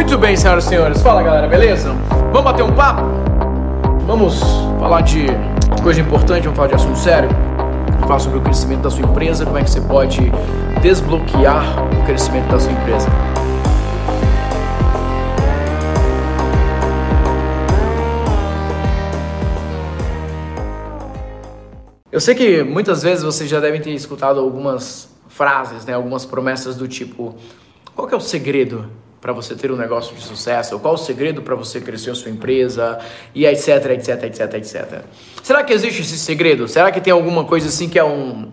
Muito bem, senhoras e senhores. Fala galera, beleza? Vamos bater um papo? Vamos falar de coisa importante, vamos falar de assunto sério? Vamos falar sobre o crescimento da sua empresa, como é que você pode desbloquear o crescimento da sua empresa. Eu sei que muitas vezes vocês já devem ter escutado algumas frases, né, algumas promessas do tipo: qual é o segredo para você ter um negócio de sucesso? Qual o segredo para você crescer a sua empresa? E etc, etc, etc, etc. Será que existe esse segredo? Será que tem alguma coisa assim que é um,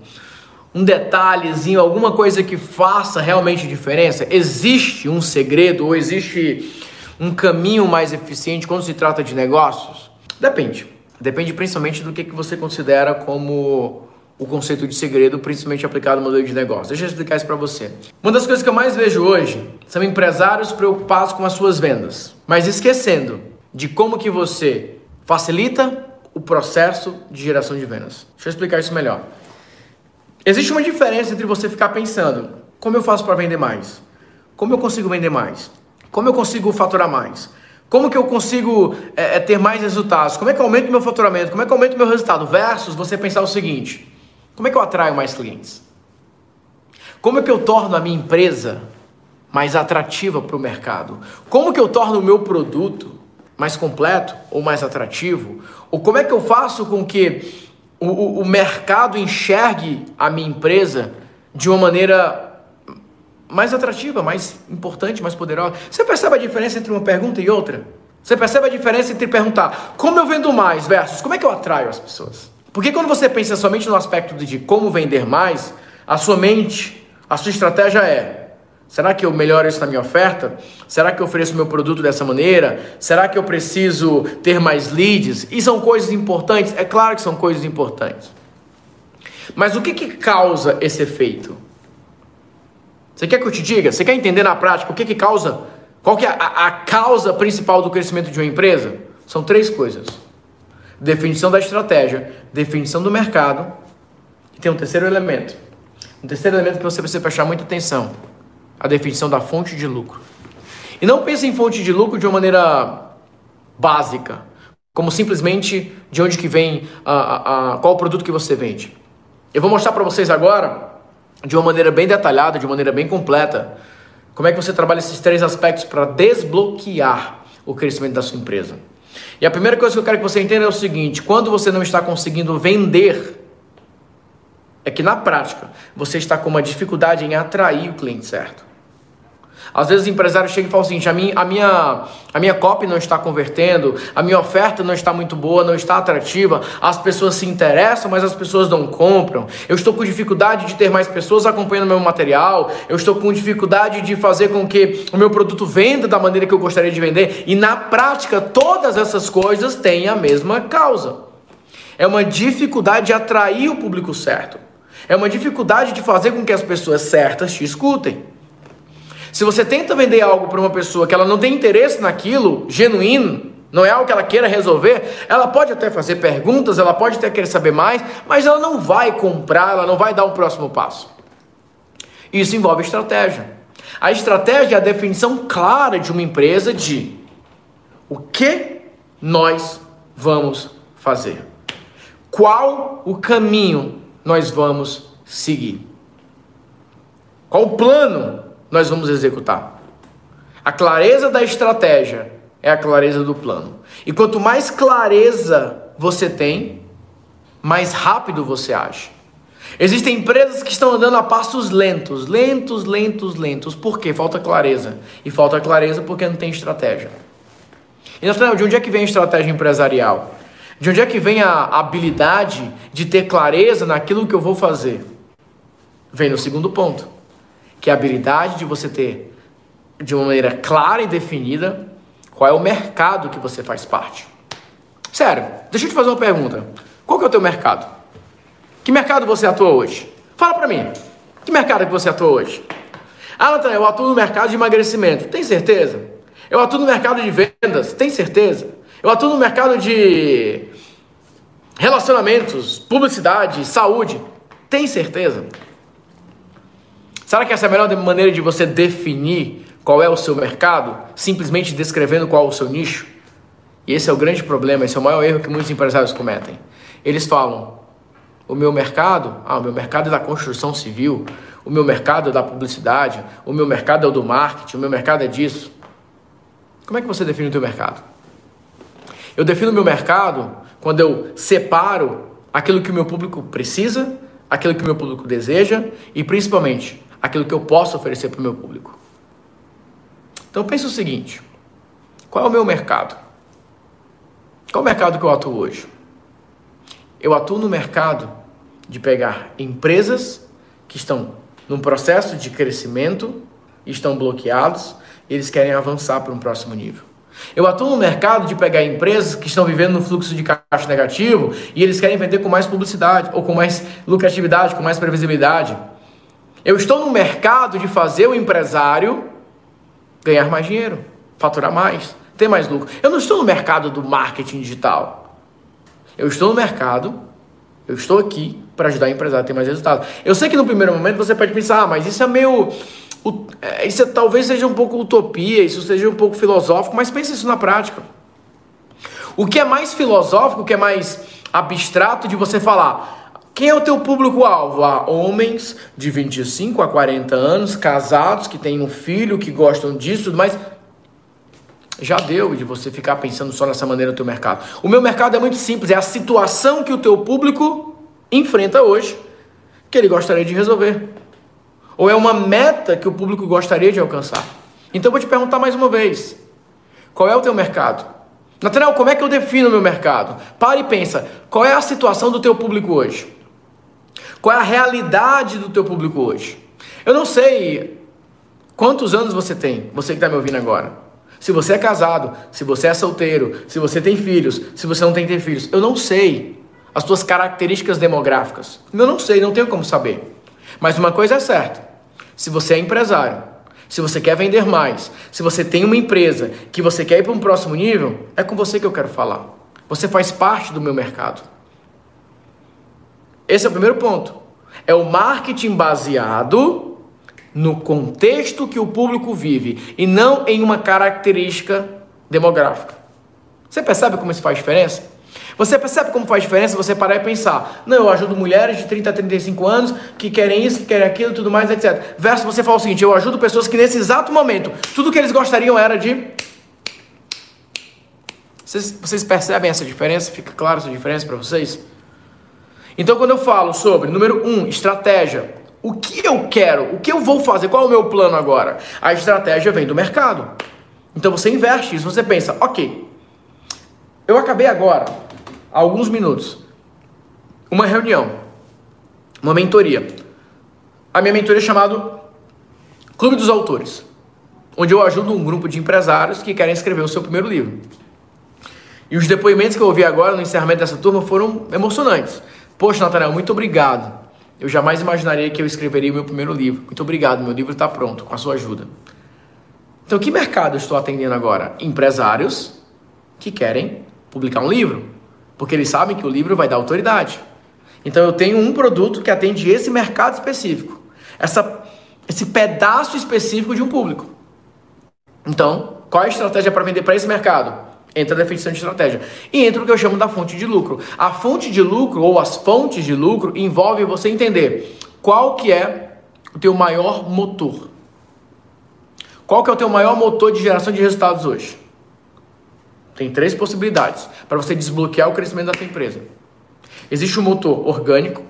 um detalhezinho, alguma coisa que faça realmente diferença? Existe um segredo ou existe um caminho mais eficiente quando se trata de negócios? Depende. Depende principalmente do que, que você considera como o conceito de segredo, principalmente aplicado no modelo de negócio. Deixa eu explicar isso para você. Uma das coisas que eu mais vejo hoje são empresários preocupados com as suas vendas, mas esquecendo de como que você facilita o processo de geração de vendas. Deixa eu explicar isso melhor. Existe uma diferença entre você ficar pensando: como eu faço para vender mais? Como eu consigo vender mais? Como eu consigo faturar mais? Como que eu consigo é, ter mais resultados? Como é que eu aumento meu faturamento? Como é que eu aumento meu resultado? Versus você pensar o seguinte: como é que eu atraio mais clientes? Como é que eu torno a minha empresa mais atrativa para o mercado? Como que eu torno o meu produto mais completo ou mais atrativo? Ou como é que eu faço com que o, o, o mercado enxergue a minha empresa de uma maneira mais atrativa, mais importante, mais poderosa? Você percebe a diferença entre uma pergunta e outra? Você percebe a diferença entre perguntar como eu vendo mais versus como é que eu atraio as pessoas? Porque quando você pensa somente no aspecto de como vender mais, a sua mente, a sua estratégia é: será que eu melhoro isso na minha oferta? Será que eu ofereço meu produto dessa maneira? Será que eu preciso ter mais leads? E são coisas importantes? É claro que são coisas importantes. Mas o que, que causa esse efeito? Você quer que eu te diga? Você quer entender na prática o que, que causa? Qual que é a, a causa principal do crescimento de uma empresa? São três coisas definição da estratégia, definição do mercado. E tem um terceiro elemento. Um terceiro elemento que você precisa prestar muita atenção: a definição da fonte de lucro. E não pense em fonte de lucro de uma maneira básica, como simplesmente de onde que vem, a, a, a qual produto que você vende. Eu vou mostrar para vocês agora, de uma maneira bem detalhada, de uma maneira bem completa, como é que você trabalha esses três aspectos para desbloquear o crescimento da sua empresa. E a primeira coisa que eu quero que você entenda é o seguinte: quando você não está conseguindo vender, é que na prática você está com uma dificuldade em atrair o cliente certo. Às vezes o empresário chega e fala seguinte: a minha, a, minha, a minha copy não está convertendo, a minha oferta não está muito boa, não está atrativa, as pessoas se interessam, mas as pessoas não compram. Eu estou com dificuldade de ter mais pessoas acompanhando meu material, eu estou com dificuldade de fazer com que o meu produto venda da maneira que eu gostaria de vender, e na prática todas essas coisas têm a mesma causa. É uma dificuldade de atrair o público certo. É uma dificuldade de fazer com que as pessoas certas te escutem. Se você tenta vender algo para uma pessoa que ela não tem interesse naquilo, genuíno, não é algo que ela queira resolver, ela pode até fazer perguntas, ela pode até querer saber mais, mas ela não vai comprar, ela não vai dar um próximo passo. Isso envolve estratégia. A estratégia é a definição clara de uma empresa de o que nós vamos fazer. Qual o caminho nós vamos seguir? Qual o plano nós vamos executar. A clareza da estratégia é a clareza do plano. E quanto mais clareza você tem, mais rápido você age. Existem empresas que estão andando a passos lentos, lentos, lentos, lentos. Por quê? Falta clareza. E falta clareza porque não tem estratégia. E de onde é que vem a estratégia empresarial? De onde é que vem a habilidade de ter clareza naquilo que eu vou fazer? Vem no segundo ponto que é a habilidade de você ter de uma maneira clara e definida qual é o mercado que você faz parte. Sério, deixa eu te fazer uma pergunta. Qual que é o teu mercado? Que mercado você atua hoje? Fala pra mim. Que mercado que você atua hoje? Ah, Natan, eu atuo no mercado de emagrecimento. Tem certeza? Eu atuo no mercado de vendas. Tem certeza? Eu atuo no mercado de relacionamentos, publicidade, saúde. Tem certeza? Será que essa é a melhor maneira de você definir qual é o seu mercado, simplesmente descrevendo qual é o seu nicho. E esse é o grande problema, esse é o maior erro que muitos empresários cometem. Eles falam: o meu mercado, ah, o meu mercado é da construção civil, o meu mercado é da publicidade, o meu mercado é o do marketing, o meu mercado é disso. Como é que você define o teu mercado? Eu defino o meu mercado quando eu separo aquilo que o meu público precisa, aquilo que o meu público deseja e principalmente aquilo que eu posso oferecer para o meu público. Então pense o seguinte: qual é o meu mercado? Qual é o mercado que eu atuo hoje? Eu atuo no mercado de pegar empresas que estão num processo de crescimento, estão bloqueados, e eles querem avançar para um próximo nível. Eu atuo no mercado de pegar empresas que estão vivendo no fluxo de caixa negativo e eles querem vender com mais publicidade, ou com mais lucratividade, com mais previsibilidade. Eu estou no mercado de fazer o empresário ganhar mais dinheiro, faturar mais, ter mais lucro. Eu não estou no mercado do marketing digital. Eu estou no mercado, eu estou aqui para ajudar o empresário a ter mais resultado. Eu sei que no primeiro momento você pode pensar, ah, mas isso é meio. É, isso é, talvez seja um pouco utopia, isso seja um pouco filosófico, mas pense isso na prática. O que é mais filosófico, o que é mais abstrato de você falar, quem é o teu público-alvo? Há homens de 25 a 40 anos, casados, que têm um filho, que gostam disso, mais. Já deu de você ficar pensando só nessa maneira no teu mercado. O meu mercado é muito simples, é a situação que o teu público enfrenta hoje que ele gostaria de resolver. Ou é uma meta que o público gostaria de alcançar. Então eu vou te perguntar mais uma vez: qual é o teu mercado? Nathanael, como é que eu defino o meu mercado? Pare e pensa, qual é a situação do teu público hoje? Qual é a realidade do teu público hoje? Eu não sei quantos anos você tem, você que está me ouvindo agora. Se você é casado, se você é solteiro, se você tem filhos, se você não tem ter filhos, eu não sei as tuas características demográficas. Eu não sei, não tenho como saber. Mas uma coisa é certa: se você é empresário, se você quer vender mais, se você tem uma empresa que você quer ir para um próximo nível, é com você que eu quero falar. Você faz parte do meu mercado. Esse é o primeiro ponto. É o marketing baseado no contexto que o público vive e não em uma característica demográfica. Você percebe como isso faz diferença? Você percebe como faz diferença você parar e pensar: não, eu ajudo mulheres de 30 a 35 anos que querem isso, que querem aquilo, tudo mais, etc. Versus você fala o seguinte: eu ajudo pessoas que nesse exato momento, tudo que eles gostariam era de. Vocês, vocês percebem essa diferença? Fica claro essa diferença para vocês? Então, quando eu falo sobre, número um, estratégia, o que eu quero, o que eu vou fazer, qual é o meu plano agora? A estratégia vem do mercado. Então você investe isso, você pensa, ok, eu acabei agora há alguns minutos, uma reunião, uma mentoria. A minha mentoria é chamada Clube dos Autores, onde eu ajudo um grupo de empresários que querem escrever o seu primeiro livro. E os depoimentos que eu ouvi agora no encerramento dessa turma foram emocionantes. Poxa, Nathanael, muito obrigado. Eu jamais imaginaria que eu escreveria o meu primeiro livro. Muito obrigado, meu livro está pronto, com a sua ajuda. Então, que mercado eu estou atendendo agora? Empresários que querem publicar um livro porque eles sabem que o livro vai dar autoridade. Então eu tenho um produto que atende esse mercado específico, essa, esse pedaço específico de um público. Então, qual é a estratégia para vender para esse mercado? Entra a definição de estratégia. E entra o que eu chamo da fonte de lucro. A fonte de lucro ou as fontes de lucro envolve você entender qual que é o teu maior motor. Qual que é o teu maior motor de geração de resultados hoje? Tem três possibilidades para você desbloquear o crescimento da sua empresa. Existe um motor orgânico,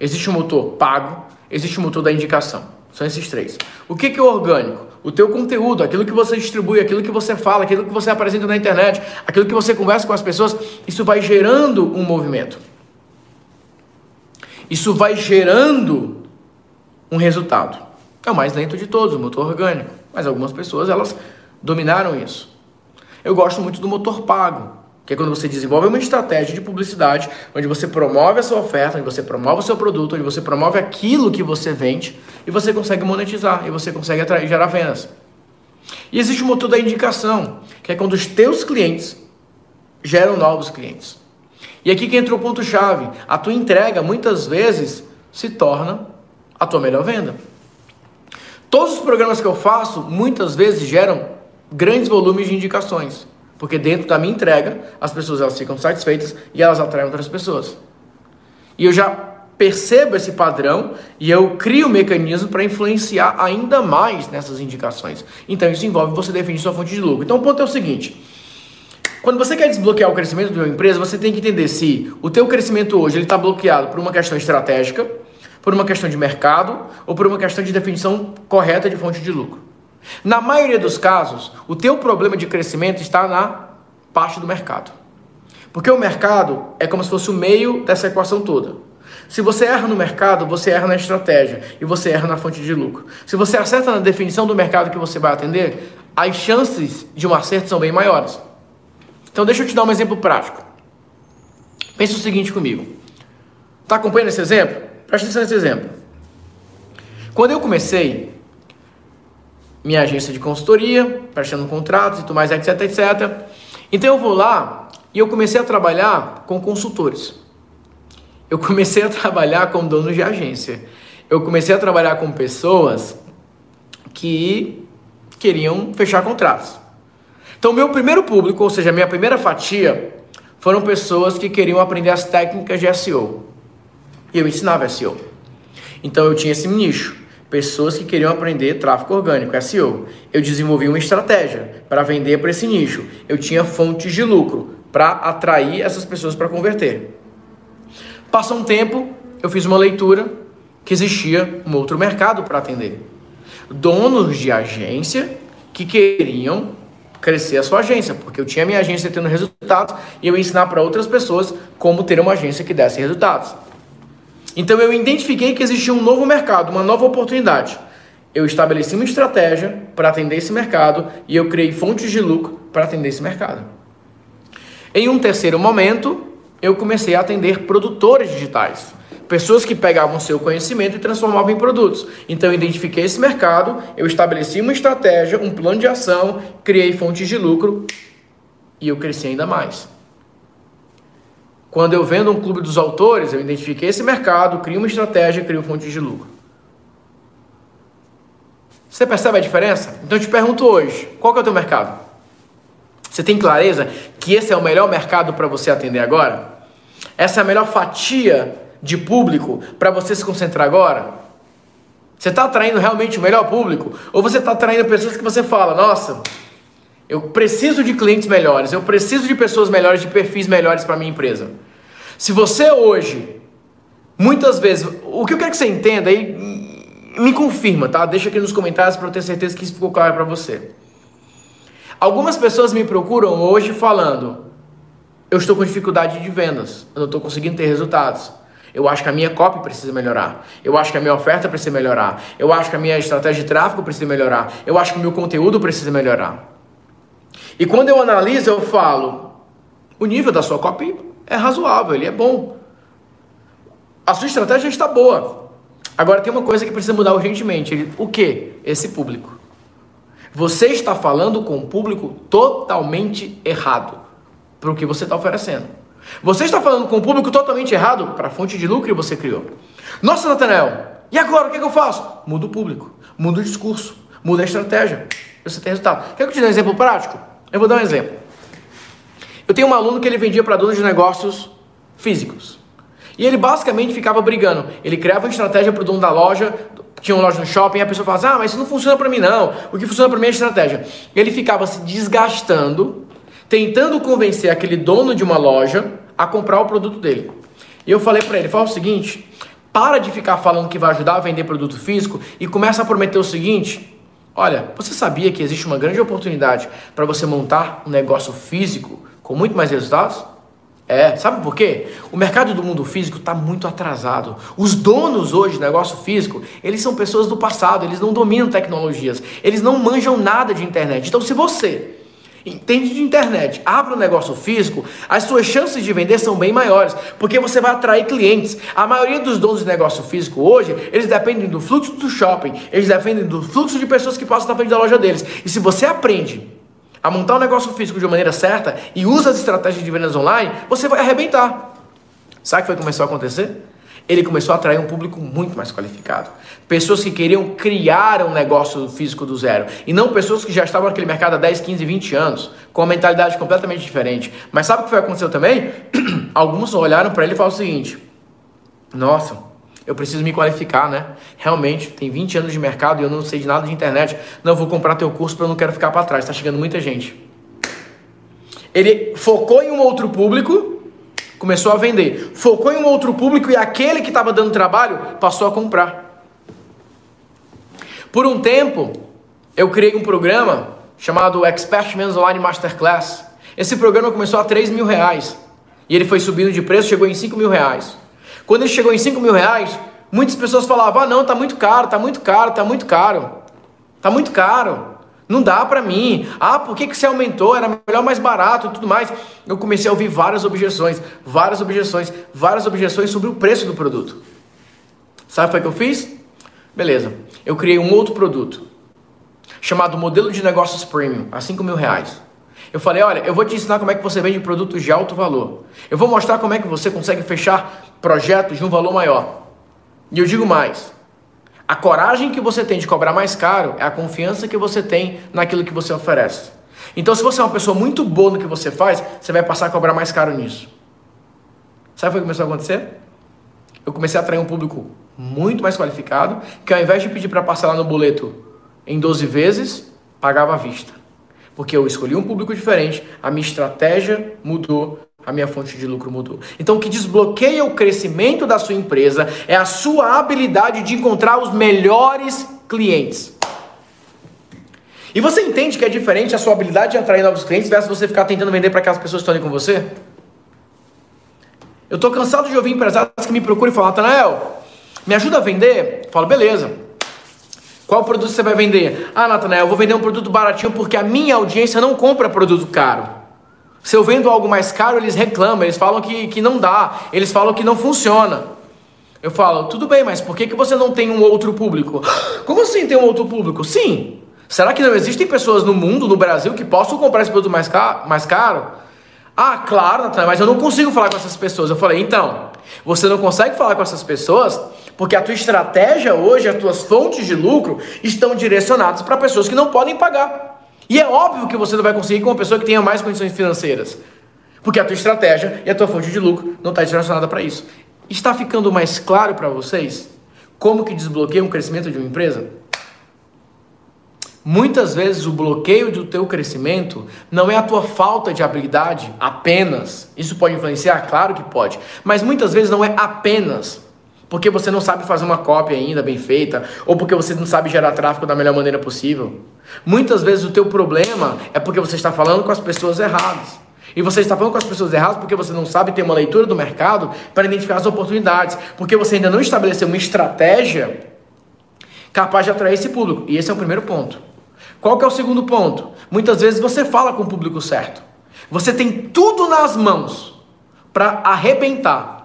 existe um motor pago, existe um motor da indicação. São esses três. O que, que é orgânico? O teu conteúdo, aquilo que você distribui, aquilo que você fala, aquilo que você apresenta na internet, aquilo que você conversa com as pessoas, isso vai gerando um movimento. Isso vai gerando um resultado. É o mais lento de todos, o motor orgânico. Mas algumas pessoas, elas dominaram isso. Eu gosto muito do motor pago, que é quando você desenvolve uma estratégia de publicidade, onde você promove a sua oferta, onde você promove o seu produto, onde você promove aquilo que você vende e você consegue monetizar e você consegue atrair, gerar vendas. E existe o motor da indicação, que é quando os teus clientes geram novos clientes. E aqui que entra o ponto chave. A tua entrega muitas vezes se torna a tua melhor venda. Todos os programas que eu faço, muitas vezes geram grandes volumes de indicações. Porque dentro da minha entrega, as pessoas elas ficam satisfeitas e elas atraem outras pessoas. E eu já percebo esse padrão e eu crio um mecanismo para influenciar ainda mais nessas indicações. Então isso envolve você definir sua fonte de lucro. Então o ponto é o seguinte: quando você quer desbloquear o crescimento da sua empresa, você tem que entender se o teu crescimento hoje ele está bloqueado por uma questão estratégica, por uma questão de mercado ou por uma questão de definição correta de fonte de lucro. Na maioria dos casos, o teu problema de crescimento está na parte do mercado. Porque o mercado é como se fosse o meio dessa equação toda. Se você erra no mercado, você erra na estratégia e você erra na fonte de lucro. Se você acerta na definição do mercado que você vai atender, as chances de um acerto são bem maiores. Então deixa eu te dar um exemplo prático. Pense o seguinte comigo. Está acompanhando esse exemplo? Presta atenção nesse exemplo. Quando eu comecei minha agência de consultoria, prestando contratos e tudo mais, etc, etc. Então eu vou lá e eu comecei a trabalhar com consultores. Eu comecei a trabalhar com donos de agência. Eu comecei a trabalhar com pessoas que queriam fechar contratos. Então, meu primeiro público, ou seja, minha primeira fatia, foram pessoas que queriam aprender as técnicas de SEO. E eu ensinava SEO. Então, eu tinha esse nicho. Pessoas que queriam aprender tráfego orgânico, SEO. Eu desenvolvi uma estratégia para vender para esse nicho. Eu tinha fontes de lucro para atrair essas pessoas para converter. Passou um tempo, eu fiz uma leitura que existia um outro mercado para atender. Donos de agência que queriam crescer a sua agência, porque eu tinha minha agência tendo resultados e eu ia ensinar para outras pessoas como ter uma agência que desse resultados. Então eu identifiquei que existia um novo mercado, uma nova oportunidade. Eu estabeleci uma estratégia para atender esse mercado e eu criei fontes de lucro para atender esse mercado. Em um terceiro momento, eu comecei a atender produtores digitais. Pessoas que pegavam seu conhecimento e transformavam em produtos. Então eu identifiquei esse mercado, eu estabeleci uma estratégia, um plano de ação, criei fontes de lucro e eu cresci ainda mais. Quando eu vendo um clube dos autores, eu identifiquei esse mercado, crio uma estratégia, crio fontes de lucro. Você percebe a diferença? Então eu te pergunto hoje, qual é o teu mercado? Você tem clareza que esse é o melhor mercado para você atender agora? Essa é a melhor fatia de público para você se concentrar agora? Você está atraindo realmente o melhor público? Ou você está atraindo pessoas que você fala, nossa, eu preciso de clientes melhores, eu preciso de pessoas melhores, de perfis melhores para minha empresa. Se você hoje, muitas vezes, o que eu quero que você entenda aí, me confirma, tá? Deixa aqui nos comentários para eu ter certeza que isso ficou claro para você. Algumas pessoas me procuram hoje falando: eu estou com dificuldade de vendas, eu não estou conseguindo ter resultados. Eu acho que a minha copy precisa melhorar. Eu acho que a minha oferta precisa melhorar. Eu acho que a minha estratégia de tráfego precisa melhorar. Eu acho que o meu conteúdo precisa melhorar. E quando eu analiso, eu falo: o nível da sua copy é razoável, ele é bom. A sua estratégia está boa. Agora tem uma coisa que precisa mudar urgentemente. O que? Esse público. Você está falando com um público totalmente errado para o que você está oferecendo. Você está falando com um público totalmente errado para a fonte de lucro que você criou. Nossa, Nathanael, e agora o que, é que eu faço? Muda o público, muda o discurso, muda a estratégia. Você tem resultado. Quer que eu te dê um exemplo prático? Eu vou dar um exemplo. Eu tenho um aluno que ele vendia para donos de negócios físicos. E ele basicamente ficava brigando. Ele criava uma estratégia para o dono da loja, tinha uma loja no shopping, e a pessoa falava, ah, mas isso não funciona para mim não. O que funciona para mim é estratégia. Ele ficava se desgastando, tentando convencer aquele dono de uma loja a comprar o produto dele. E eu falei para ele, fala o seguinte, para de ficar falando que vai ajudar a vender produto físico e começa a prometer o seguinte, olha, você sabia que existe uma grande oportunidade para você montar um negócio físico com muito mais resultados? É, sabe por quê? O mercado do mundo físico está muito atrasado. Os donos hoje do negócio físico, eles são pessoas do passado, eles não dominam tecnologias, eles não manjam nada de internet. Então, se você entende de internet, abre um negócio físico, as suas chances de vender são bem maiores, porque você vai atrair clientes. A maioria dos donos de negócio físico hoje, eles dependem do fluxo do shopping, eles dependem do fluxo de pessoas que passam na frente da loja deles. E se você aprende a montar um negócio físico de uma maneira certa e usa as estratégias de vendas online, você vai arrebentar. Sabe o que foi que começou a acontecer? Ele começou a atrair um público muito mais qualificado. Pessoas que queriam criar um negócio físico do zero. E não pessoas que já estavam naquele mercado há 10, 15, 20 anos, com uma mentalidade completamente diferente. Mas sabe o que foi aconteceu também? Alguns olharam para ele e falaram o seguinte: Nossa, eu preciso me qualificar, né? Realmente, tem 20 anos de mercado e eu não sei de nada de internet. Não vou comprar teu curso porque eu não quero ficar para trás. Está chegando muita gente. Ele focou em um outro público começou a vender. Focou em um outro público e aquele que estava dando trabalho passou a comprar. Por um tempo, eu criei um programa chamado Expert Men's Online Masterclass. Esse programa começou a 3 mil reais e ele foi subindo de preço, chegou em 5 mil reais. Quando ele chegou em 5 mil reais, muitas pessoas falavam: ah, não, tá muito caro, tá muito caro, tá muito caro, tá muito caro. Não dá para mim. Ah, por que, que você aumentou? Era melhor mais barato e tudo mais. Eu comecei a ouvir várias objeções, várias objeções, várias objeções sobre o preço do produto. Sabe o que eu fiz? Beleza. Eu criei um outro produto chamado Modelo de Negócios Premium, a 5 mil reais. Eu falei, olha, eu vou te ensinar como é que você vende produtos de alto valor. Eu vou mostrar como é que você consegue fechar projetos de um valor maior. E eu digo mais, a coragem que você tem de cobrar mais caro é a confiança que você tem naquilo que você oferece. Então, se você é uma pessoa muito boa no que você faz, você vai passar a cobrar mais caro nisso. Sabe o que começou a acontecer? Eu comecei a atrair um público muito mais qualificado, que ao invés de pedir para parcelar no boleto em 12 vezes, pagava à vista. Porque eu escolhi um público diferente, a minha estratégia mudou, a minha fonte de lucro mudou. Então, o que desbloqueia o crescimento da sua empresa é a sua habilidade de encontrar os melhores clientes. E você entende que é diferente a sua habilidade de atrair novos clientes versus você ficar tentando vender para aquelas pessoas que estão ali com você? Eu estou cansado de ouvir empresários que me procuram e falam, Natanael, me ajuda a vender? Eu falo, beleza. Qual produto você vai vender? Ah, Natanael, eu vou vender um produto baratinho porque a minha audiência não compra produto caro. Se eu vendo algo mais caro, eles reclamam, eles falam que, que não dá, eles falam que não funciona. Eu falo, tudo bem, mas por que, que você não tem um outro público? Como assim tem um outro público? Sim. Será que não existem pessoas no mundo, no Brasil, que possam comprar esse produto mais? Mais caro? Ah, claro, Natan, mas eu não consigo falar com essas pessoas. Eu falei, então, você não consegue falar com essas pessoas porque a tua estratégia hoje, as tuas fontes de lucro estão direcionadas para pessoas que não podem pagar. E é óbvio que você não vai conseguir com uma pessoa que tenha mais condições financeiras. Porque a tua estratégia e a tua fonte de lucro não está direcionada para isso. Está ficando mais claro para vocês como que desbloqueia um crescimento de uma empresa? Muitas vezes o bloqueio do teu crescimento não é a tua falta de habilidade apenas. Isso pode influenciar? Claro que pode. Mas muitas vezes não é apenas porque você não sabe fazer uma cópia ainda bem feita, ou porque você não sabe gerar tráfego da melhor maneira possível. Muitas vezes o teu problema é porque você está falando com as pessoas erradas. E você está falando com as pessoas erradas porque você não sabe ter uma leitura do mercado para identificar as oportunidades, porque você ainda não estabeleceu uma estratégia capaz de atrair esse público. E esse é o primeiro ponto. Qual que é o segundo ponto? Muitas vezes você fala com o público certo. Você tem tudo nas mãos para arrebentar.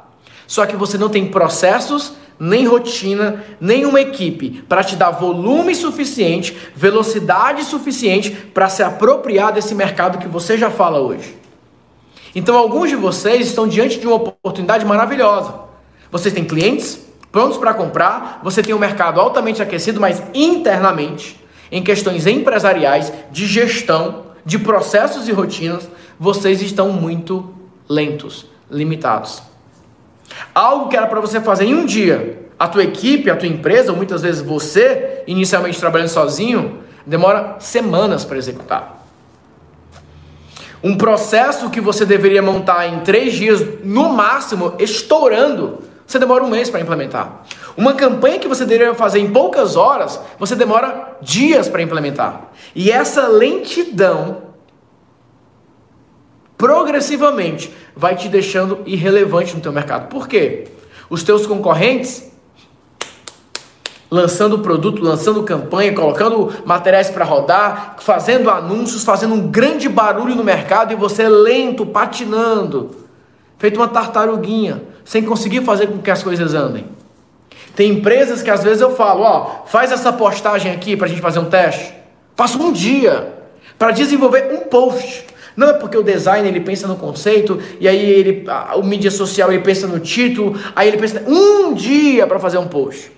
Só que você não tem processos nem rotina, nem uma equipe para te dar volume suficiente, velocidade suficiente para se apropriar desse mercado que você já fala hoje. Então, alguns de vocês estão diante de uma oportunidade maravilhosa. Vocês têm clientes prontos para comprar, você tem um mercado altamente aquecido, mas internamente, em questões empresariais, de gestão, de processos e rotinas, vocês estão muito lentos, limitados. Algo que era para você fazer em um dia, a tua equipe, a tua empresa, ou muitas vezes você, inicialmente trabalhando sozinho, demora semanas para executar. Um processo que você deveria montar em três dias, no máximo, estourando, você demora um mês para implementar. Uma campanha que você deveria fazer em poucas horas, você demora dias para implementar. E essa lentidão progressivamente vai te deixando irrelevante no teu mercado. Por quê? Os teus concorrentes lançando produto, lançando campanha, colocando materiais para rodar, fazendo anúncios, fazendo um grande barulho no mercado e você lento, patinando, feito uma tartaruguinha, sem conseguir fazer com que as coisas andem. Tem empresas que às vezes eu falo, ó, faz essa postagem aqui para a gente fazer um teste. Passa um dia para desenvolver um post Não é porque o design ele pensa no conceito e aí ele, o mídia social ele pensa no título, aí ele pensa um dia para fazer um post.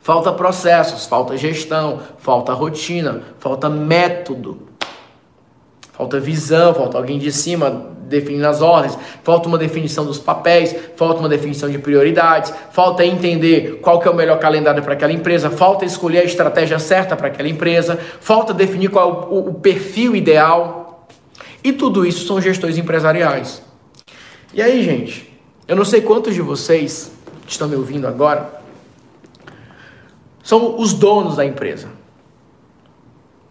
Falta processos, falta gestão, falta rotina, falta método, falta visão, falta alguém de cima definindo as ordens, falta uma definição dos papéis, falta uma definição de prioridades, falta entender qual que é o melhor calendário para aquela empresa, falta escolher a estratégia certa para aquela empresa, falta definir qual o, o perfil ideal. E tudo isso são gestões empresariais. E aí, gente, eu não sei quantos de vocês que estão me ouvindo agora são os donos da empresa.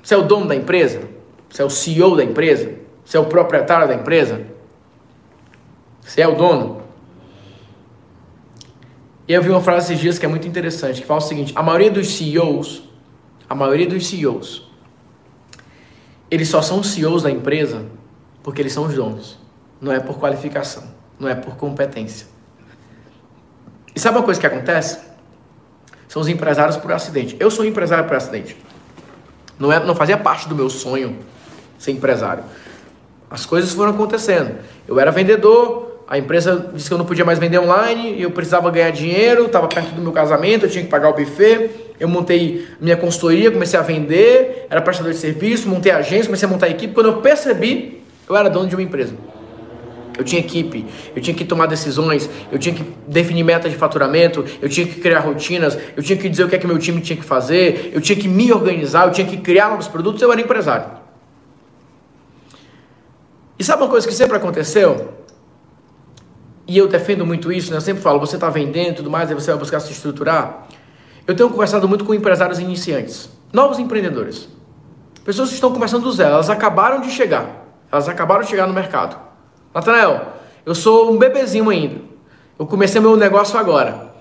Você é o dono da empresa? Você é o CEO da empresa? Você é o proprietário da empresa? Você é o dono? E eu vi uma frase esses dias que é muito interessante, que fala o seguinte: a maioria dos CEOs, a maioria dos CEOs, eles só são CEOs da empresa porque eles são os donos. Não é por qualificação, não é por competência. E sabe uma coisa que acontece? são os empresários por acidente. Eu sou empresário por acidente. Não, é, não fazia parte do meu sonho ser empresário. As coisas foram acontecendo. Eu era vendedor, a empresa disse que eu não podia mais vender online, eu precisava ganhar dinheiro, estava perto do meu casamento, eu tinha que pagar o buffet. Eu montei minha consultoria, comecei a vender, era prestador de serviço, montei agência, comecei a montar equipe. Quando eu percebi, eu era dono de uma empresa. Eu tinha equipe, eu tinha que tomar decisões, eu tinha que definir metas de faturamento, eu tinha que criar rotinas, eu tinha que dizer o que é que meu time tinha que fazer, eu tinha que me organizar, eu tinha que criar novos produtos, eu era empresário. E sabe uma coisa que sempre aconteceu? E eu defendo muito isso, né? eu sempre falo, você está vendendo e tudo mais, aí você vai buscar se estruturar. Eu tenho conversado muito com empresários iniciantes, novos empreendedores. Pessoas que estão começando do zero, elas acabaram de chegar, elas acabaram de chegar no mercado. Natanael, eu sou um bebezinho ainda. Eu comecei meu negócio agora.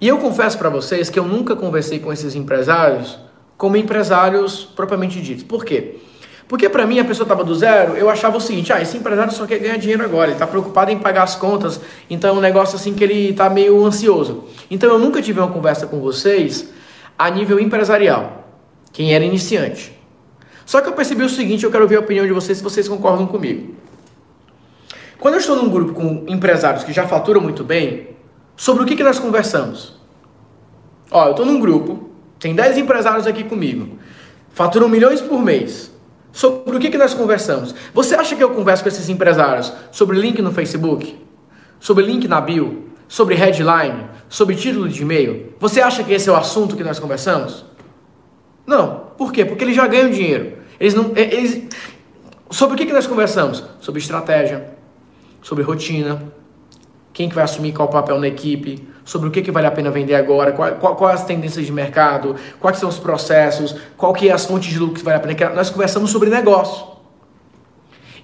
E eu confesso para vocês que eu nunca conversei com esses empresários como empresários propriamente ditos. Por quê? Porque para mim a pessoa estava do zero, eu achava o seguinte: ah, esse empresário só quer ganhar dinheiro agora, ele está preocupado em pagar as contas, então é um negócio assim que ele está meio ansioso. Então eu nunca tive uma conversa com vocês a nível empresarial, quem era iniciante. Só que eu percebi o seguinte: eu quero ver a opinião de vocês se vocês concordam comigo. Quando eu estou num grupo com empresários que já faturam muito bem, sobre o que, que nós conversamos? Ó, eu estou num grupo, tem 10 empresários aqui comigo, faturam milhões por mês. Sobre o que, que nós conversamos? Você acha que eu converso com esses empresários sobre link no Facebook? Sobre link na bio? Sobre headline? Sobre título de e-mail? Você acha que esse é o assunto que nós conversamos? Não. Por quê? Porque eles já ganham dinheiro. Eles não, eles... Sobre o que, que nós conversamos? Sobre estratégia, sobre rotina, quem que vai assumir qual papel na equipe, sobre o que, que vale a pena vender agora, qual, qual, quais as tendências de mercado, quais são os processos, qual que é as fontes de lucro que vale a pena. Nós conversamos sobre negócio.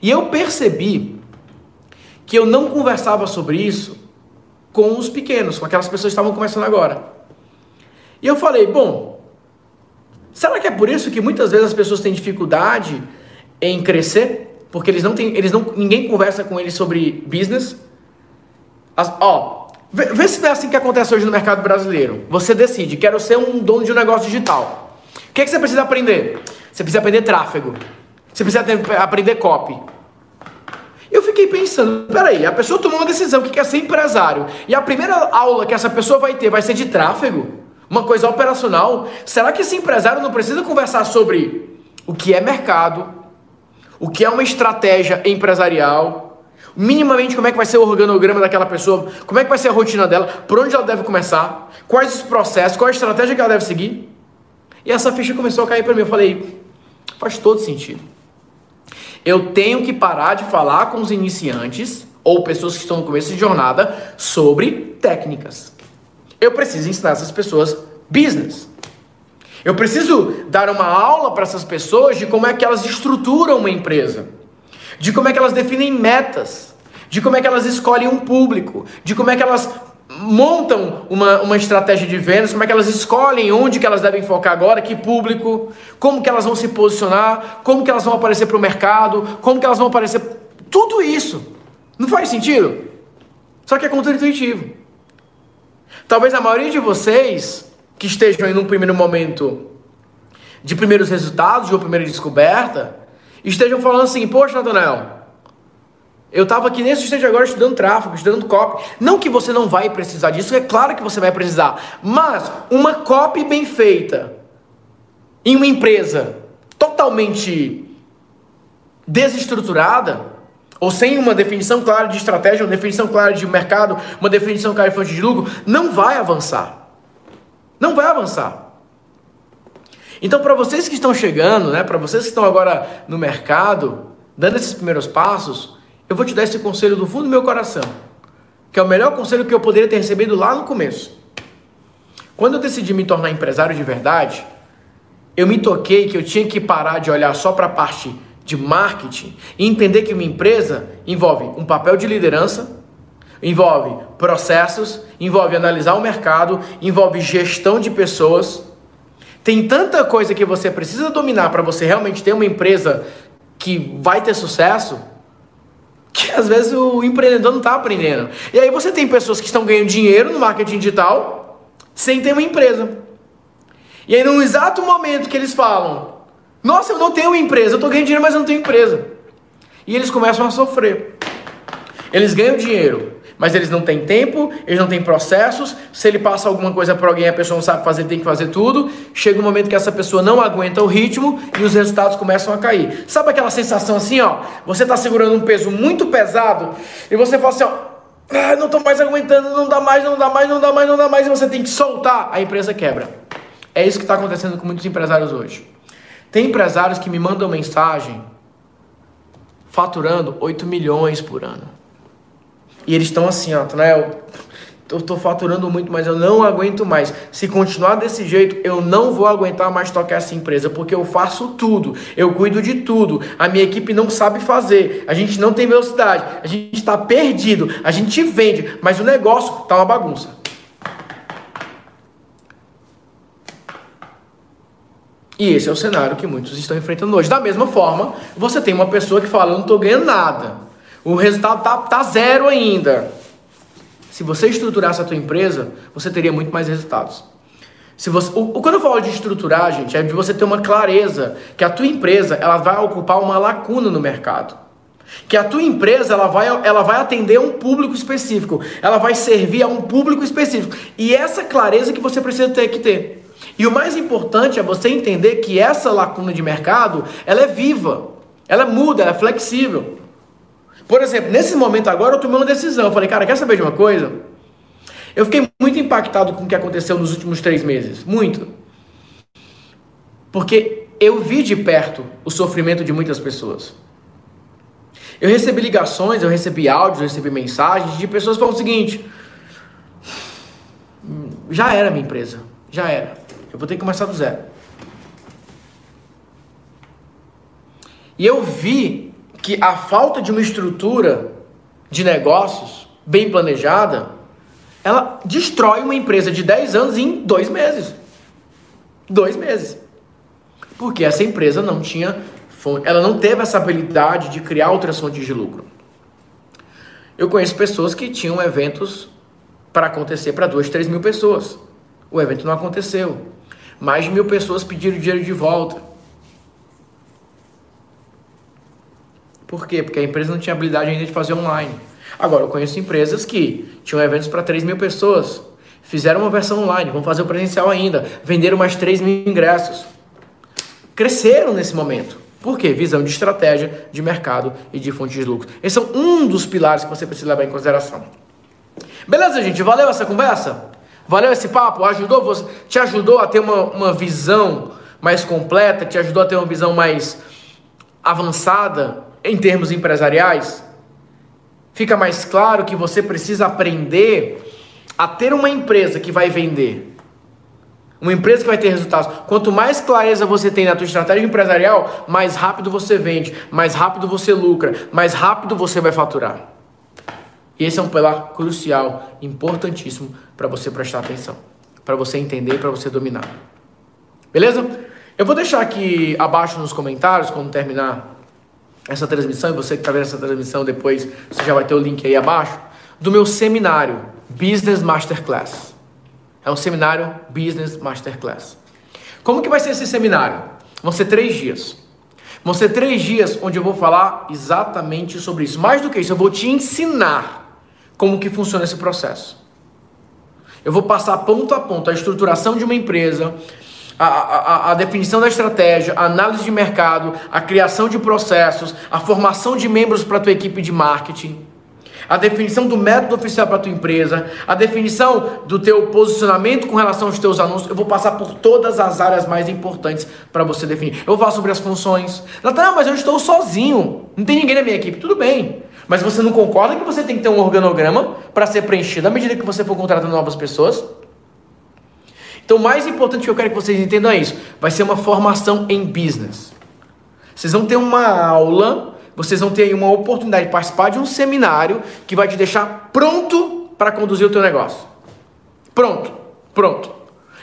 E eu percebi que eu não conversava sobre isso com os pequenos, com aquelas pessoas que estavam começando agora. E eu falei, bom, será que é por isso que muitas vezes as pessoas têm dificuldade em crescer? porque eles não têm, eles não, ninguém conversa com eles sobre business. As, ó, vê, vê se não é assim que acontece hoje no mercado brasileiro. Você decide, quero ser um dono de um negócio digital. O que, é que você precisa aprender? Você precisa aprender tráfego. Você precisa ter, aprender copy. Eu fiquei pensando, peraí, a pessoa tomou uma decisão que quer ser empresário e a primeira aula que essa pessoa vai ter vai ser de tráfego, uma coisa operacional. Será que esse empresário não precisa conversar sobre o que é mercado, o que é uma estratégia empresarial, minimamente como é que vai ser o organograma daquela pessoa, como é que vai ser a rotina dela, por onde ela deve começar, quais os processos, qual a estratégia que ela deve seguir. E essa ficha começou a cair para mim. Eu falei, faz todo sentido. Eu tenho que parar de falar com os iniciantes ou pessoas que estão no começo de jornada sobre técnicas. Eu preciso ensinar essas pessoas business. Eu preciso dar uma aula para essas pessoas de como é que elas estruturam uma empresa, de como é que elas definem metas, de como é que elas escolhem um público, de como é que elas montam uma, uma estratégia de vendas, como é que elas escolhem onde que elas devem focar agora, que público, como que elas vão se posicionar, como que elas vão aparecer para o mercado, como que elas vão aparecer, tudo isso. Não faz sentido? Só que é contra-intuitivo. Talvez a maioria de vocês que estejam em um primeiro momento de primeiros resultados, de uma primeira descoberta, estejam falando assim: Poxa, Natanael, eu estava aqui nesse instante agora estudando tráfego, estudando copy. Não que você não vai precisar disso, é claro que você vai precisar. Mas uma copy bem feita em uma empresa totalmente desestruturada, ou sem uma definição clara de estratégia, uma definição clara de mercado, uma definição clara de fonte de lucro, não vai avançar. Não vai avançar. Então, para vocês que estão chegando, né, para vocês que estão agora no mercado, dando esses primeiros passos, eu vou te dar esse conselho do fundo do meu coração, que é o melhor conselho que eu poderia ter recebido lá no começo. Quando eu decidi me tornar empresário de verdade, eu me toquei que eu tinha que parar de olhar só para a parte de marketing e entender que uma empresa envolve um papel de liderança, envolve processos, envolve analisar o mercado, envolve gestão de pessoas. Tem tanta coisa que você precisa dominar para você realmente ter uma empresa que vai ter sucesso que às vezes o empreendedor não está aprendendo. E aí você tem pessoas que estão ganhando dinheiro no marketing digital sem ter uma empresa. E aí, no exato momento que eles falam: Nossa, eu não tenho uma empresa, eu estou ganhando dinheiro, mas eu não tenho empresa. E eles começam a sofrer. Eles ganham dinheiro, mas eles não têm tempo, eles não têm processos. Se ele passa alguma coisa para alguém, a pessoa não sabe fazer, tem que fazer tudo. Chega um momento que essa pessoa não aguenta o ritmo e os resultados começam a cair. Sabe aquela sensação assim, ó? Você está segurando um peso muito pesado e você fala assim, ó, ah, não estou mais aguentando, não dá mais, não dá mais, não dá mais, não dá mais, e você tem que soltar, a empresa quebra. É isso que está acontecendo com muitos empresários hoje. Tem empresários que me mandam mensagem faturando 8 milhões por ano. E eles estão assim, ó, Tanael, eu estou faturando muito, mas eu não aguento mais. Se continuar desse jeito, eu não vou aguentar mais tocar essa empresa, porque eu faço tudo, eu cuido de tudo. A minha equipe não sabe fazer, a gente não tem velocidade, a gente está perdido, a gente vende, mas o negócio tá uma bagunça. E esse é o cenário que muitos estão enfrentando hoje. Da mesma forma, você tem uma pessoa que fala: eu não estou ganhando nada. O resultado tá, tá zero ainda. Se você estruturasse a tua empresa, você teria muito mais resultados. Se você, o, quando eu falo de estruturar, gente, é de você ter uma clareza que a tua empresa ela vai ocupar uma lacuna no mercado. Que a tua empresa ela vai, ela vai atender um público específico, ela vai servir a um público específico. E essa clareza que você precisa ter que ter. E o mais importante é você entender que essa lacuna de mercado, ela é viva, ela muda, ela é flexível. Por exemplo, nesse momento agora eu tomei uma decisão. Eu falei, cara, quer saber de uma coisa? Eu fiquei muito impactado com o que aconteceu nos últimos três meses. Muito. Porque eu vi de perto o sofrimento de muitas pessoas. Eu recebi ligações, eu recebi áudios, eu recebi mensagens de pessoas falando o seguinte: já era minha empresa, já era. Eu vou ter que começar do zero. E eu vi que a falta de uma estrutura de negócios bem planejada, ela destrói uma empresa de 10 anos em dois meses. Dois meses. Porque essa empresa não tinha ela não teve essa habilidade de criar outras fontes de lucro. Eu conheço pessoas que tinham eventos para acontecer para 2, 3 mil pessoas. O evento não aconteceu. Mais de mil pessoas pediram dinheiro de volta. Por quê? Porque a empresa não tinha habilidade ainda de fazer online. Agora, eu conheço empresas que tinham eventos para 3 mil pessoas, fizeram uma versão online, vão fazer o presencial ainda, venderam mais 3 mil ingressos. Cresceram nesse momento. Por quê? Visão de estratégia, de mercado e de fontes de lucro. Esse são um dos pilares que você precisa levar em consideração. Beleza, gente? Valeu essa conversa? Valeu esse papo? Ajudou você? Te ajudou a ter uma, uma visão mais completa? Te ajudou a ter uma visão mais avançada em termos empresariais, fica mais claro que você precisa aprender a ter uma empresa que vai vender. Uma empresa que vai ter resultados. Quanto mais clareza você tem na tua estratégia empresarial, mais rápido você vende, mais rápido você lucra, mais rápido você vai faturar. E esse é um pilar crucial, importantíssimo para você prestar atenção, para você entender, para você dominar. Beleza? Eu vou deixar aqui abaixo nos comentários quando terminar essa transmissão, e você que está vendo essa transmissão depois, você já vai ter o link aí abaixo, do meu seminário Business Masterclass. É um seminário Business Masterclass. Como que vai ser esse seminário? Vão ser três dias. Vão ser três dias onde eu vou falar exatamente sobre isso. Mais do que isso, eu vou te ensinar como que funciona esse processo. Eu vou passar ponto a ponto a estruturação de uma empresa, a, a, a, definição da estratégia, a análise de mercado, a criação de processos, a formação de membros para a tua equipe de marketing, a definição do método oficial para a tua empresa, a definição do teu posicionamento com relação aos teus anúncios. Eu vou passar por todas as áreas mais importantes para você definir. Eu vou falar sobre as funções. Natália, mas eu estou sozinho, não tem ninguém na minha equipe. Tudo bem. Mas você não concorda que você tem que ter um organograma para ser preenchido à medida que você for contratando novas pessoas? Então, o mais importante que eu quero que vocês entendam é isso: vai ser uma formação em business. Vocês vão ter uma aula, vocês vão ter uma oportunidade de participar de um seminário que vai te deixar pronto para conduzir o teu negócio. Pronto, pronto.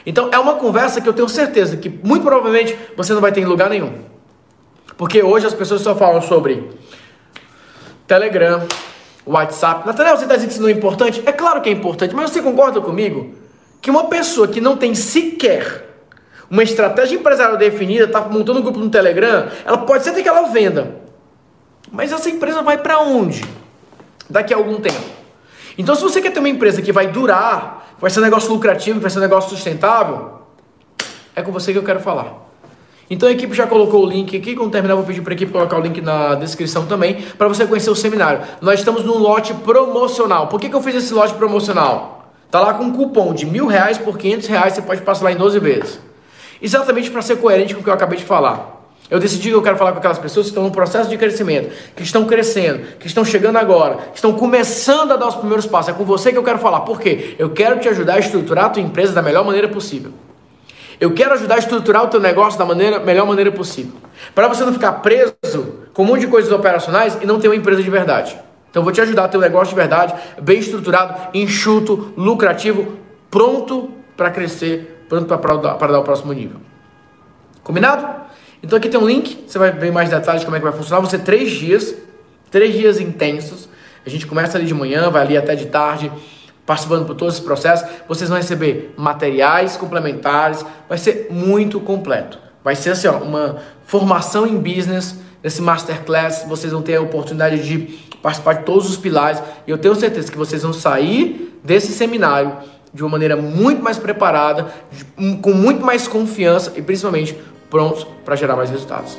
Então, é uma conversa que eu tenho certeza que muito provavelmente você não vai ter em lugar nenhum. Porque hoje as pessoas só falam sobre Telegram, WhatsApp. Nathanael, você está dizendo que isso não é importante? É claro que é importante, mas você concorda comigo? Que uma pessoa que não tem sequer uma estratégia empresarial definida, está montando um grupo no Telegram, ela pode ser até que ela venda. Mas essa empresa vai para onde? Daqui a algum tempo. Então, se você quer ter uma empresa que vai durar, vai ser um negócio lucrativo, vai ser um negócio sustentável, é com você que eu quero falar. Então a equipe já colocou o link aqui, quando terminar vou pedir para a equipe colocar o link na descrição também, para você conhecer o seminário. Nós estamos num lote promocional. Por que, que eu fiz esse lote promocional? Tá lá com um cupom de mil reais por quinhentos reais, você pode passar lá em 12 vezes. Exatamente para ser coerente com o que eu acabei de falar. Eu decidi que eu quero falar com aquelas pessoas que estão no processo de crescimento, que estão crescendo, que estão chegando agora, que estão começando a dar os primeiros passos. É com você que eu quero falar. Por quê? Eu quero te ajudar a estruturar a tua empresa da melhor maneira possível. Eu quero ajudar a estruturar o teu negócio da maneira, melhor maneira possível. Para você não ficar preso com um monte de coisas operacionais e não ter uma empresa de verdade. Então vou te ajudar a ter um negócio de verdade, bem estruturado, enxuto, lucrativo, pronto para crescer, pronto para dar o próximo nível. Combinado? Então aqui tem um link, você vai ver mais detalhes de como é que vai funcionar. Ser três dias, três dias intensos. A gente começa ali de manhã, vai ali até de tarde, participando por todos os processos. Vocês vão receber materiais complementares, vai ser muito completo. Vai ser assim, ó, uma formação em business. Nesse masterclass, vocês vão ter a oportunidade de participar de todos os pilares. E eu tenho certeza que vocês vão sair desse seminário de uma maneira muito mais preparada, com muito mais confiança e principalmente prontos para gerar mais resultados.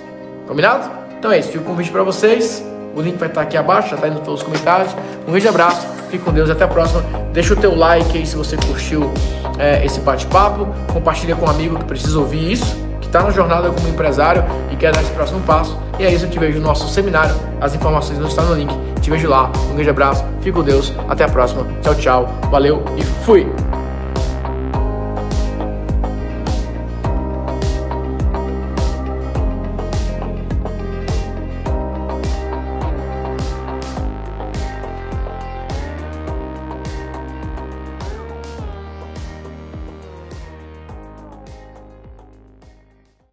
Combinado? Então é isso. Fica o convite para vocês. O link vai estar aqui abaixo, já está indo pelos comentários. Um grande abraço, fique com Deus, até a próxima. Deixa o teu like aí se você curtiu é, esse bate-papo. Compartilha com um amigo que precisa ouvir isso que está na jornada como empresário e quer dar esse próximo passo. E é isso, eu te vejo no nosso seminário. As informações estão no link. Te vejo lá. Um grande abraço, fique com Deus. Até a próxima. Tchau, tchau. Valeu e fui!